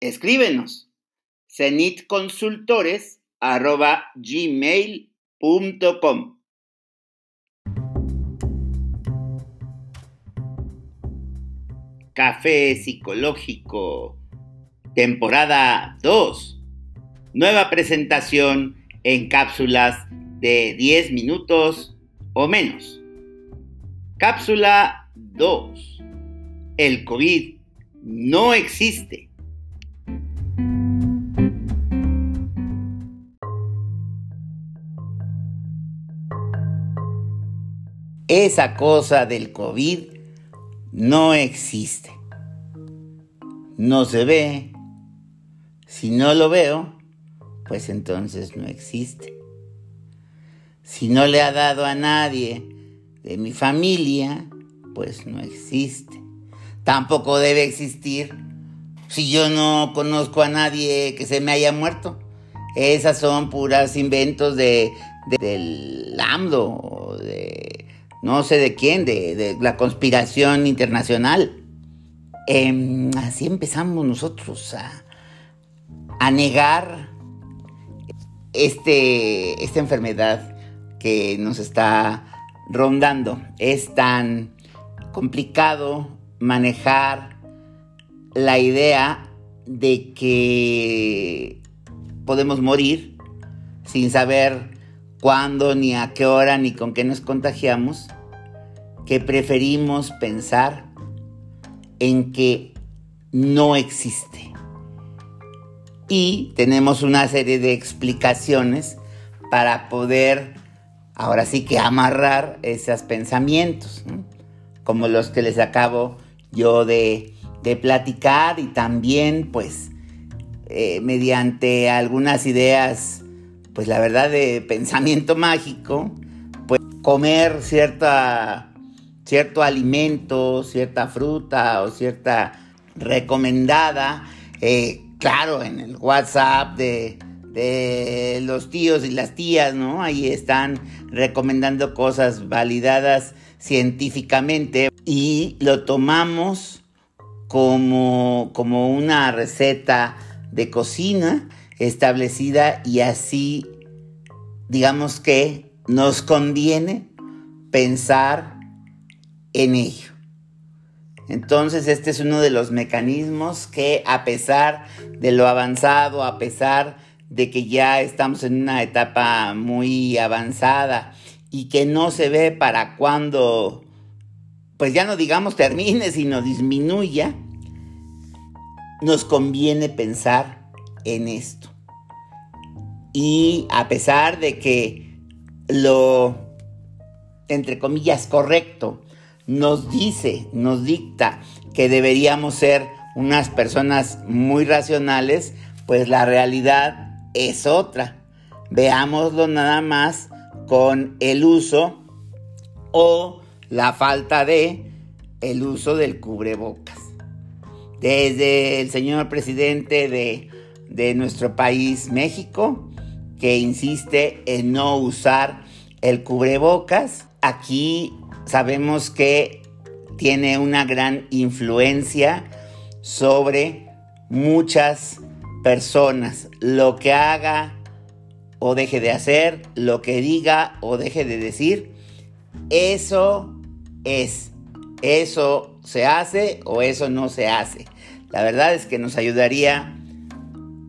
Escríbenos cenitconsultores.gmail.com Café Psicológico, temporada 2. Nueva presentación en cápsulas de 10 minutos o menos. Cápsula 2. El COVID no existe. Esa cosa del COVID no existe. No se ve. Si no lo veo, pues entonces no existe. Si no le ha dado a nadie de mi familia, pues no existe. Tampoco debe existir si yo no conozco a nadie que se me haya muerto. Esas son puras inventos de, del AMDO, de no sé de quién, de, la conspiración internacional. Em, así empezamos nosotros a, a negar este, esta enfermedad que nos está rondando. Es tan complicado manejar la idea de que podemos morir sin saber cuándo, ni a qué hora, ni con qué nos contagiamos, que preferimos pensar en que no existe. Y tenemos una serie de explicaciones para poder, ahora sí que amarrar esos pensamientos, como los que les acabo yo de, platicar y también pues eh, mediante algunas ideas pues la verdad de pensamiento mágico, pues comer cierta, cierto alimento, cierta fruta o cierta recomendada, eh, claro, en el WhatsApp de, de los tíos y las tías, ¿no? Ahí están recomendando cosas validadas científicamente y lo tomamos como, como una receta de cocina establecida y así, digamos que nos conviene pensar en ello. Entonces este es uno de los mecanismos que a pesar de lo avanzado, a pesar de que ya estamos en una etapa muy avanzada y que no se ve para cuando, pues ya no digamos termine, sino disminuya, nos conviene pensar en esto. Y a pesar de que lo, entre comillas, correcto nos dice, nos dicta que deberíamos ser unas personas muy racionales, pues la realidad es otra. Veámoslo nada más con el uso o la falta de el uso del cubrebocas. Desde el señor presidente de de nuestro país, México, que insiste en no usar el cubrebocas. Aquí sabemos que tiene una gran influencia sobre muchas personas. Lo que haga o deje de hacer, lo que diga o deje de decir, eso es. Eso se hace o eso no se hace. La verdad es que nos ayudaría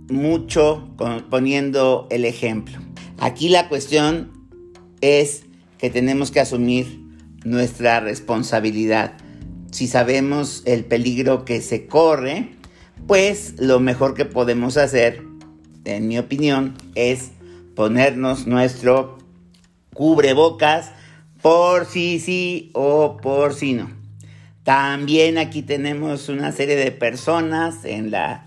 mucho poniendo el ejemplo. Aquí la cuestión es que tenemos que asumir nuestra responsabilidad. Si sabemos el peligro que se corre, pues lo mejor que podemos hacer, en mi opinión, es ponernos nuestro cubrebocas por si sí o por si no. También aquí tenemos una serie de personas en la,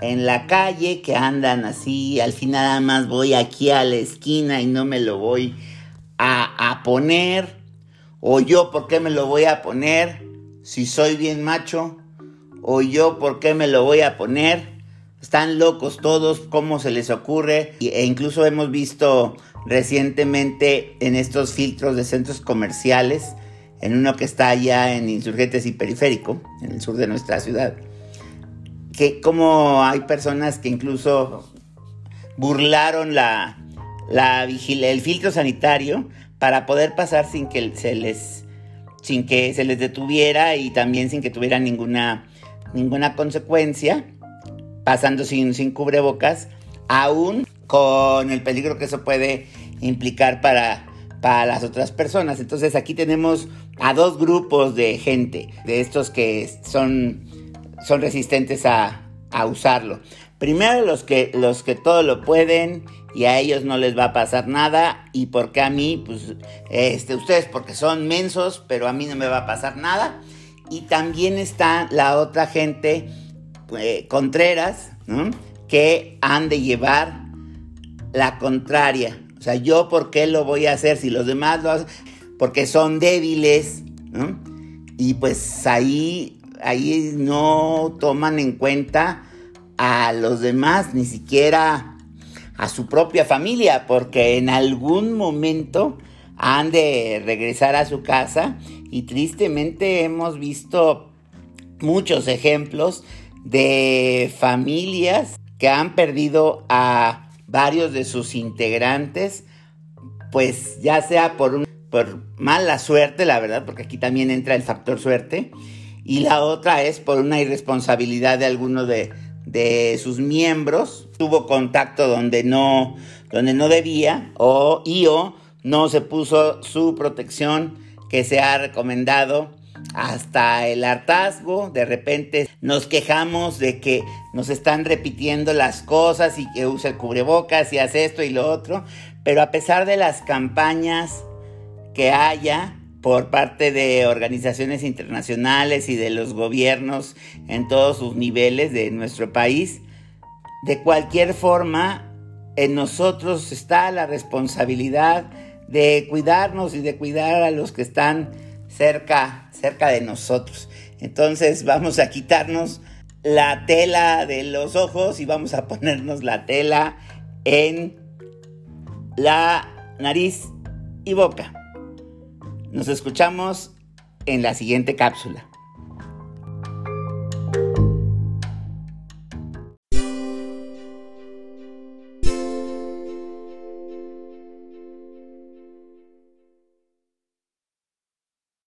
en la calle que andan así, al final nada más voy aquí a la esquina y no me lo voy a, a poner. O yo, ¿por qué me lo voy a poner? Si soy bien macho. O yo, ¿por qué me lo voy a poner? Están locos todos, ¿cómo se les ocurre? E incluso hemos visto recientemente en estos filtros de centros comerciales, en uno que está allá en Insurgentes y Periférico, en el sur de nuestra ciudad, que como hay personas que incluso burlaron la, la el filtro sanitario para poder pasar sin que se les sin que se les detuviera y también sin que tuvieran ninguna ninguna consecuencia pasando sin, sin cubrebocas, aún con el peligro que eso puede implicar para, para las otras personas. Entonces aquí tenemos a dos grupos de gente, de estos que son, son resistentes a, a usarlo. Primero los que, los que todo lo pueden y a ellos no les va a pasar nada. ¿Y porque a mí? Pues este, ustedes porque son mensos, pero a mí no me va a pasar nada. Y también está la otra gente eh, Contreras, que han de llevar la contraria. O sea, yo por qué lo voy a hacer si los demás lo hacen, porque son débiles, Y pues ahí, ahí no toman en cuenta a los demás, ni siquiera a su propia familia, porque en algún momento han de regresar a su casa y tristemente hemos visto muchos ejemplos de familias que han perdido a varios de sus integrantes, pues ya sea por, por mala suerte, la verdad, porque aquí también entra el factor suerte, y la otra es por una irresponsabilidad de alguno de, de sus miembros, tuvo contacto donde no, donde no debía, o y o no se puso su protección que se ha recomendado hasta el hartazgo, de repente nos quejamos de que nos están repitiendo las cosas y que usa el cubrebocas y hace esto y lo otro, pero a pesar de las campañas que haya por parte de organizaciones internacionales y de los gobiernos en todos sus niveles de nuestro país, de cualquier forma, en nosotros está la responsabilidad de cuidarnos y de cuidar a los que están cerca, cerca de nosotros. Entonces vamos a quitarnos la tela de los ojos y vamos a ponernos la tela en la nariz y boca. Nos escuchamos en la siguiente cápsula.